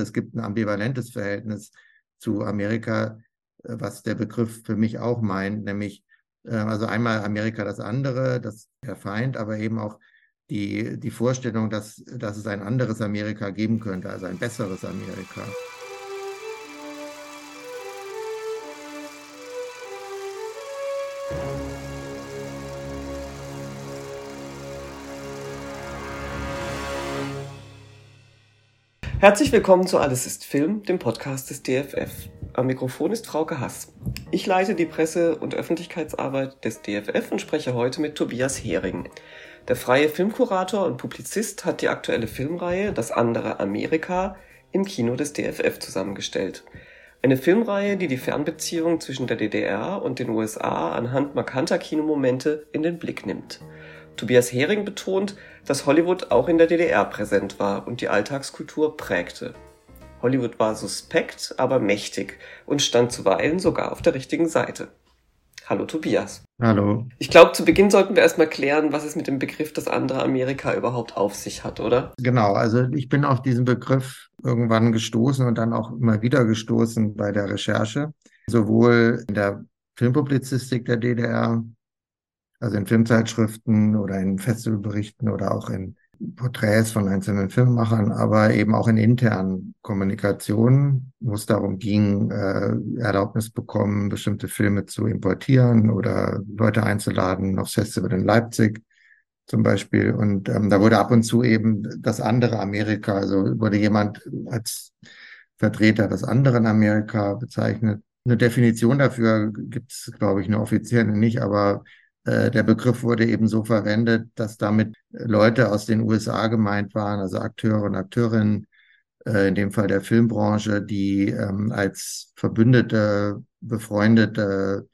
Es gibt ein ambivalentes Verhältnis zu Amerika, äh, was der Begriff für mich auch meint, nämlich äh, also einmal Amerika das andere, das der Feind, aber eben auch die, die Vorstellung, dass, dass es ein anderes Amerika geben könnte, also ein besseres Amerika. Herzlich willkommen zu Alles ist Film, dem Podcast des DFF. Am Mikrofon ist Frauke Hass. Ich leite die Presse- und Öffentlichkeitsarbeit des DFF und spreche heute mit Tobias Hering. Der freie Filmkurator und Publizist hat die aktuelle Filmreihe Das andere Amerika im Kino des DFF zusammengestellt. Eine Filmreihe, die die Fernbeziehung zwischen der DDR und den USA anhand markanter Kinomomente in den Blick nimmt. Tobias Hering betont, dass Hollywood auch in der DDR präsent war und die Alltagskultur prägte. Hollywood war suspekt, aber mächtig und stand zuweilen sogar auf der richtigen Seite. Hallo Tobias. Hallo. Ich glaube, zu Beginn sollten wir erstmal klären, was es mit dem Begriff das andere Amerika überhaupt auf sich hat, oder? Genau, also ich bin auf diesen Begriff irgendwann gestoßen und dann auch immer wieder gestoßen bei der Recherche, sowohl in der Filmpublizistik der DDR also in Filmzeitschriften oder in Festivalberichten oder auch in Porträts von einzelnen Filmemachern, aber eben auch in internen Kommunikationen, wo es darum ging, äh, Erlaubnis bekommen, bestimmte Filme zu importieren oder Leute einzuladen aufs Festival in Leipzig zum Beispiel. Und ähm, da wurde ab und zu eben das andere Amerika, also wurde jemand als Vertreter des anderen Amerika bezeichnet. Eine Definition dafür gibt es, glaube ich, eine offizielle nicht, aber der Begriff wurde eben so verwendet, dass damit Leute aus den USA gemeint waren, also Akteure und Akteurinnen, äh, in dem Fall der Filmbranche, die ähm, als Verbündete, Befreundete,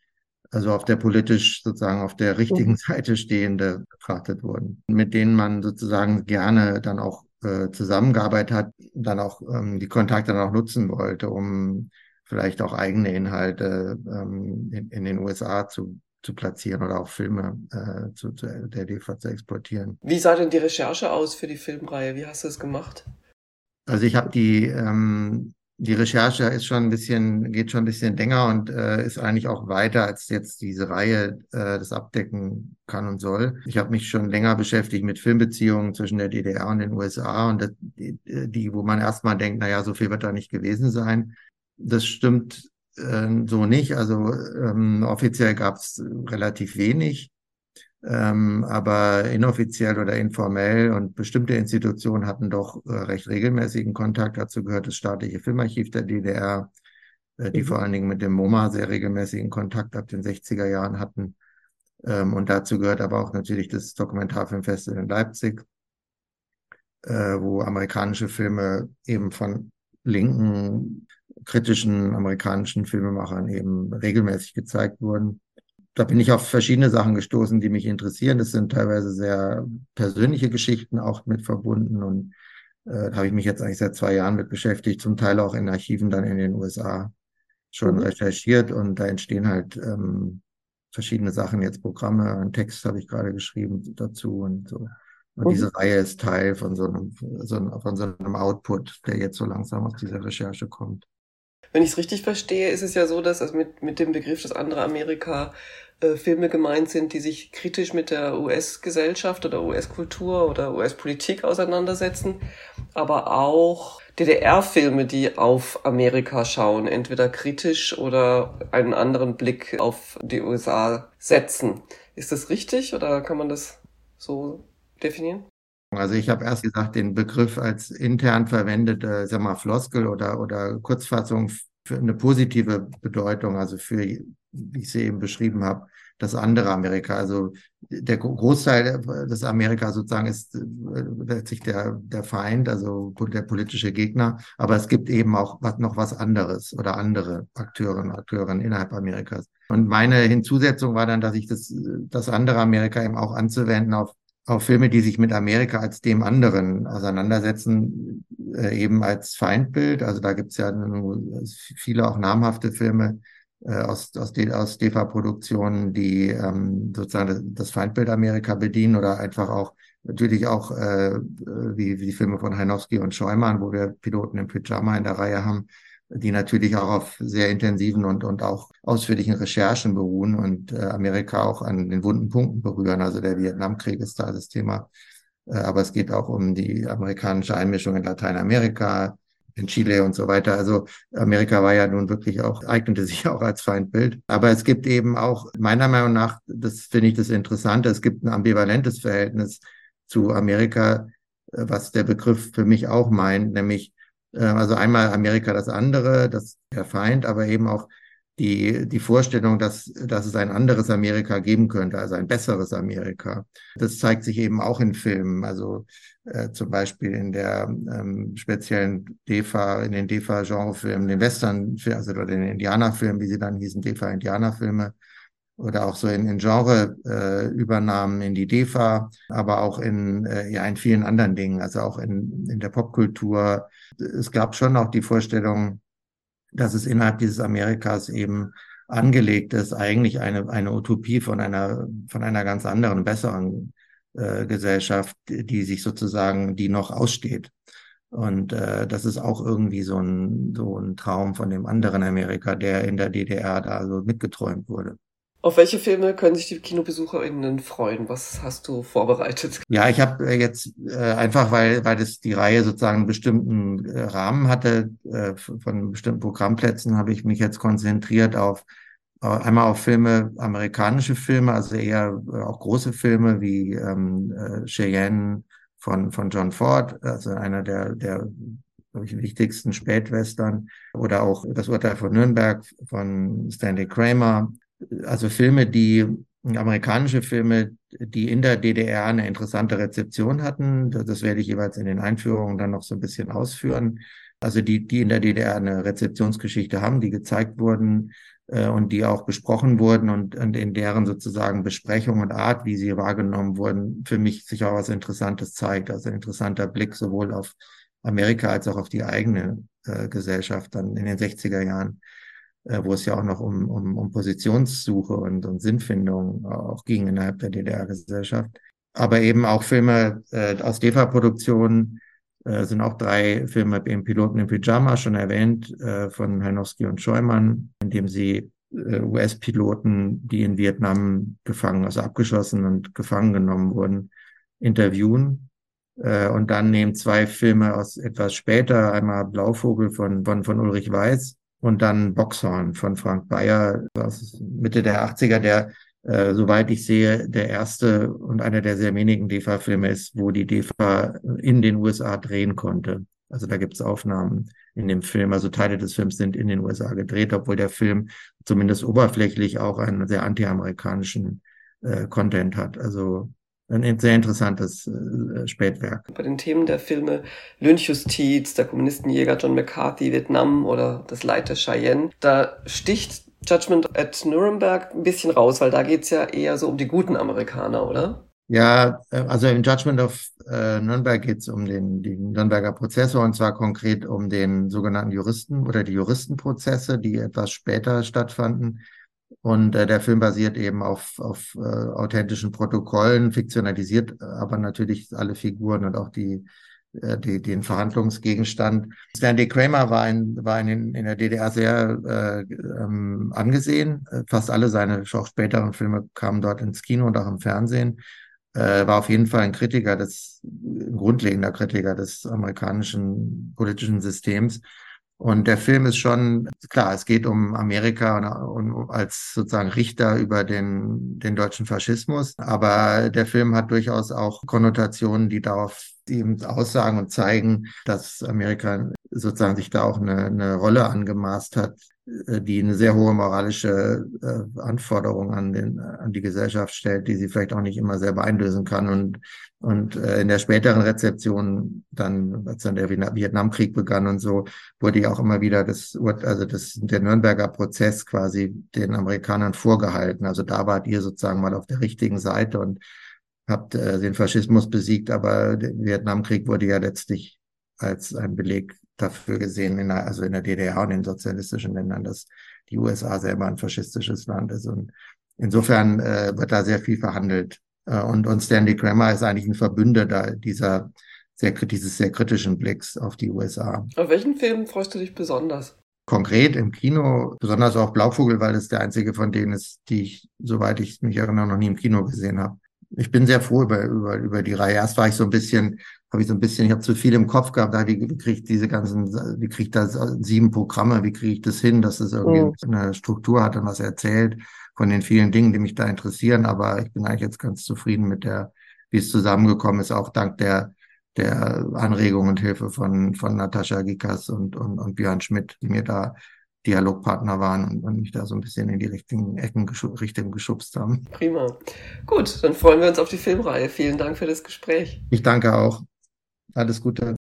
also auf der politisch sozusagen auf der richtigen mhm. Seite stehende betrachtet wurden, mit denen man sozusagen gerne dann auch äh, zusammengearbeitet hat, dann auch ähm, die Kontakte dann auch nutzen wollte, um vielleicht auch eigene Inhalte ähm, in den USA zu zu platzieren oder auch Filme äh, zu, zu, der DEFA zu exportieren. Wie sah denn die Recherche aus für die Filmreihe? Wie hast du es gemacht? Also ich habe die ähm, die Recherche ist schon ein bisschen geht schon ein bisschen länger und äh, ist eigentlich auch weiter als jetzt diese Reihe äh, das abdecken kann und soll. Ich habe mich schon länger beschäftigt mit Filmbeziehungen zwischen der DDR und den USA und das, die, die, wo man erstmal denkt, na ja, so viel wird da nicht gewesen sein. Das stimmt äh, so nicht. Also ähm, offiziell gab es relativ wenig, ähm, aber inoffiziell oder informell und bestimmte Institutionen hatten doch äh, recht regelmäßigen Kontakt. Dazu gehört das staatliche Filmarchiv der DDR, äh, die mhm. vor allen Dingen mit dem MoMA sehr regelmäßigen Kontakt ab den 60er Jahren hatten. Ähm, und dazu gehört aber auch natürlich das Dokumentarfilmfestival in Leipzig, äh, wo amerikanische Filme eben von linken kritischen amerikanischen Filmemachern eben regelmäßig gezeigt wurden. Da bin ich auf verschiedene Sachen gestoßen, die mich interessieren. Das sind teilweise sehr persönliche Geschichten auch mit verbunden und äh, da habe ich mich jetzt eigentlich seit zwei Jahren mit beschäftigt, zum Teil auch in Archiven dann in den USA schon mhm. recherchiert und da entstehen halt ähm, verschiedene Sachen, jetzt Programme, einen Text habe ich gerade geschrieben dazu und so. Und mhm. diese Reihe ist Teil von so einem, von so einem Output, der jetzt so langsam aus dieser Recherche kommt. Wenn ich es richtig verstehe, ist es ja so, dass mit, mit dem Begriff das andere Amerika äh, Filme gemeint sind, die sich kritisch mit der US-Gesellschaft oder US-Kultur oder US-Politik auseinandersetzen, aber auch DDR-Filme, die auf Amerika schauen, entweder kritisch oder einen anderen Blick auf die USA setzen. Ist das richtig oder kann man das so definieren? Also ich habe erst gesagt, den Begriff als intern verwendete, sag mal, Floskel oder, oder Kurzfassung für eine positive Bedeutung, also für, wie ich sie eben beschrieben habe, das andere Amerika. Also der Großteil des Amerika sozusagen ist letztlich der, der Feind, also der politische Gegner. Aber es gibt eben auch was, noch was anderes oder andere Akteure und Akteurinnen innerhalb Amerikas. Und meine Hinzusetzung war dann, dass ich das, das andere Amerika eben auch anzuwenden auf auf Filme, die sich mit Amerika als dem anderen auseinandersetzen, äh, eben als Feindbild. Also da gibt's ja viele auch namhafte Filme äh, aus, aus, aus DEFA-Produktionen, die ähm, sozusagen das Feindbild Amerika bedienen oder einfach auch Natürlich auch äh, wie, wie die Filme von Heinowski und Scheumann, wo wir Piloten im Pyjama in der Reihe haben, die natürlich auch auf sehr intensiven und, und auch ausführlichen Recherchen beruhen und äh, Amerika auch an den wunden Punkten berühren. Also der Vietnamkrieg ist da das Thema. Äh, aber es geht auch um die amerikanische Einmischung in Lateinamerika, in Chile und so weiter. Also Amerika war ja nun wirklich auch, eignete sich auch als Feindbild. Aber es gibt eben auch, meiner Meinung nach, das finde ich das Interessante, es gibt ein ambivalentes Verhältnis zu Amerika, äh, was der Begriff für mich auch meint, nämlich also einmal Amerika das andere, das der Feind, aber eben auch die, die Vorstellung, dass, dass es ein anderes Amerika geben könnte, also ein besseres Amerika. Das zeigt sich eben auch in Filmen, also äh, zum Beispiel in der ähm, speziellen DEFA, in den DEFA-Genrefilmen, den Western, also oder den Indianerfilmen, wie sie dann hießen, DEFA-Indianerfilme, oder auch so in, in Genre-Übernahmen äh, in die DEFA, aber auch in, äh, ja, in vielen anderen Dingen, also auch in, in der Popkultur. Es gab schon auch die Vorstellung, dass es innerhalb dieses Amerikas eben angelegt ist, eigentlich eine, eine Utopie von einer, von einer ganz anderen, besseren äh, Gesellschaft, die sich sozusagen, die noch aussteht. Und äh, das ist auch irgendwie so ein, so ein Traum von dem anderen Amerika, der in der DDR da so mitgeträumt wurde. Auf welche Filme können sich die KinobesucherInnen freuen? Was hast du vorbereitet? Ja, ich habe äh, jetzt äh, einfach, weil, weil das die Reihe sozusagen einen bestimmten äh, Rahmen hatte, äh, von bestimmten Programmplätzen, habe ich mich jetzt konzentriert auf äh, einmal auf Filme, amerikanische Filme, also eher äh, auch große Filme wie ähm, äh, Cheyenne von, von John Ford, also einer der, der ich, wichtigsten Spätwestern, oder auch Das Urteil von Nürnberg von Stanley Kramer, also Filme, die amerikanische Filme, die in der DDR eine interessante Rezeption hatten. Das werde ich jeweils in den Einführungen dann noch so ein bisschen ausführen. Also die, die in der DDR eine Rezeptionsgeschichte haben, die gezeigt wurden äh, und die auch besprochen wurden und, und in deren sozusagen Besprechung und Art, wie sie wahrgenommen wurden, für mich sich auch was Interessantes zeigt. Also ein interessanter Blick sowohl auf Amerika als auch auf die eigene äh, Gesellschaft dann in den 60er Jahren äh, wo es ja auch noch um, um, um Positionssuche und, und Sinnfindung auch ging innerhalb der DDR-Gesellschaft. Aber eben auch Filme äh, aus DEFA-Produktionen, äh, sind auch drei Filme im Piloten im Pyjama schon erwähnt, äh, von Hanowski und Scheumann, in dem sie äh, US-Piloten, die in Vietnam gefangen, also abgeschossen und gefangen genommen wurden, interviewen. Äh, und dann nehmen zwei Filme aus etwas später, einmal Blauvogel von, von, von Ulrich Weiß und dann Boxhorn von Frank Bayer aus Mitte der 80er, der, äh, soweit ich sehe, der erste und einer der sehr wenigen DEFA-Filme ist, wo die DEFA in den USA drehen konnte. Also da gibt es Aufnahmen in dem Film. Also Teile des Films sind in den USA gedreht, obwohl der Film zumindest oberflächlich auch einen sehr anti-amerikanischen äh, Content hat. Also ein sehr interessantes äh, Spätwerk. Bei den Themen der Filme Lynchjustiz, der Kommunistenjäger John McCarthy, Vietnam oder das Leid der Cheyenne, da sticht Judgment at Nuremberg ein bisschen raus, weil da geht's ja eher so um die guten Amerikaner, oder? Ja, äh, also im Judgment of äh, Nürnberg geht's um den, den Nürnberger Prozessor und zwar konkret um den sogenannten Juristen oder die Juristenprozesse, die etwas später stattfanden und äh, der Film basiert eben auf, auf äh, authentischen Protokollen, fiktionalisiert aber natürlich alle Figuren und auch die, äh, die, den Verhandlungsgegenstand. Stanley Kramer war, in, war in, in der DDR sehr äh, ähm, angesehen. Fast alle seine auch späteren Filme kamen dort ins Kino und auch im Fernsehen. Äh, war auf jeden Fall ein Kritiker des, ein grundlegender Kritiker des amerikanischen politischen Systems und der Film ist schon, klar, es geht um Amerika und, und, als sozusagen Richter über den, den deutschen Faschismus. Aber der Film hat durchaus auch Konnotationen, die darauf eben aussagen und zeigen, dass Amerika sozusagen sich da auch eine, eine Rolle angemaßt hat, die eine sehr hohe moralische äh, Anforderung an, den, an die Gesellschaft stellt, die sie vielleicht auch nicht immer selber einlösen kann. Und, und äh, in der späteren Rezeption, dann, als dann der Vietnamkrieg begann und so, wurde ja auch immer wieder das, also das, der Nürnberger Prozess quasi den Amerikanern vorgehalten. Also da wart ihr sozusagen mal auf der richtigen Seite und habt äh, den Faschismus besiegt, aber der Vietnamkrieg wurde ja letztlich als ein Beleg dafür gesehen, in der, also in der DDR und in sozialistischen Ländern, dass die USA selber ein faschistisches Land ist. Und insofern äh, wird da sehr viel verhandelt Äh, und, und Stanley Kramer ist eigentlich ein Verbündeter dieser sehr, dieses sehr kritischen Blicks auf die USA. Auf welchen Film freust du dich besonders? Konkret im Kino, besonders auch Blauvogel, weil es der einzige von denen ist, die ich, soweit ich mich erinnere, noch nie im Kino gesehen habe. Ich bin sehr froh über, über, über die Reihe. Erst war ich so ein bisschen, habe ich so ein bisschen, ich habe zu viel im Kopf gehabt, da wie, wie kriege ich diese ganzen, wie kriege ich da sieben Programme, wie kriege ich das hin, dass es irgendwie mhm. eine Struktur hat und was erzählt von den vielen Dingen, die mich da interessieren. Aber ich bin eigentlich jetzt ganz zufrieden mit der, wie es zusammengekommen ist, auch dank der der Anregung und Hilfe von, von Natascha Gikas und, und, und Björn Schmidt, die mir da Dialogpartner waren und, und mich da so ein bisschen in die richtigen Ecken geschu Richtung geschubst haben. Prima. Gut, dann freuen wir uns auf die Filmreihe. Vielen Dank für das Gespräch. Ich danke auch. Alles Gute.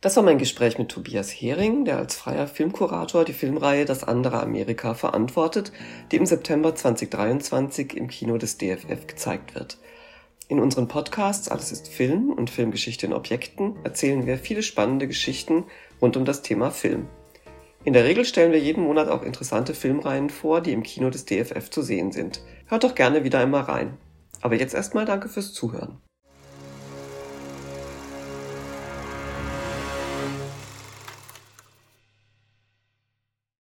Das war mein Gespräch mit Tobias Hering, der als freier Filmkurator die Filmreihe Das andere Amerika verantwortet, die im September 2023 im Kino des DFF gezeigt wird. In unseren Podcasts Alles ist Film und Filmgeschichte in Objekten erzählen wir viele spannende Geschichten rund um das Thema Film. In der Regel stellen wir jeden Monat auch interessante Filmreihen vor, die im Kino des DFF zu sehen sind. Hört doch gerne wieder einmal rein. Aber jetzt erstmal danke fürs Zuhören.